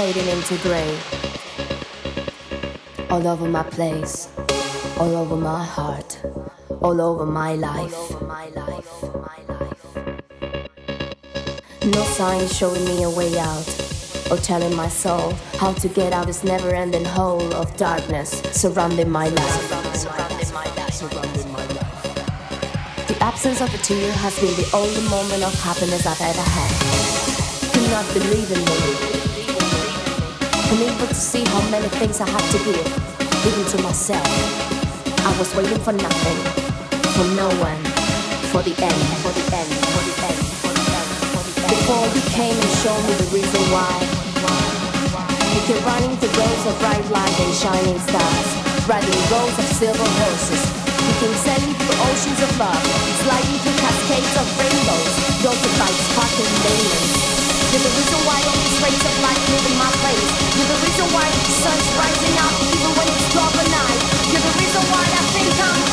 fading into grey. All over my place, all over my heart, all over my life. No sign showing me a way out, or telling my soul how to get out this never ending hole of darkness surrounding my life. The absence of a tear has been the only moment of happiness I've ever had. Do not believe in me. Unable to see how many things I had to give, even to myself. I was waiting for nothing, for no one, for the end, for the end, for the end, for the end, for the end. Before you came and showed me the reason why. You keep running through rows of bright light and shining stars, riding rows of silver horses. You can sailing through oceans of love, sliding through cascades of rainbows, jolted by sparkling diamonds. You're the reason why the the sun's rising up even when it's dark at night. You're the reason why I think I'm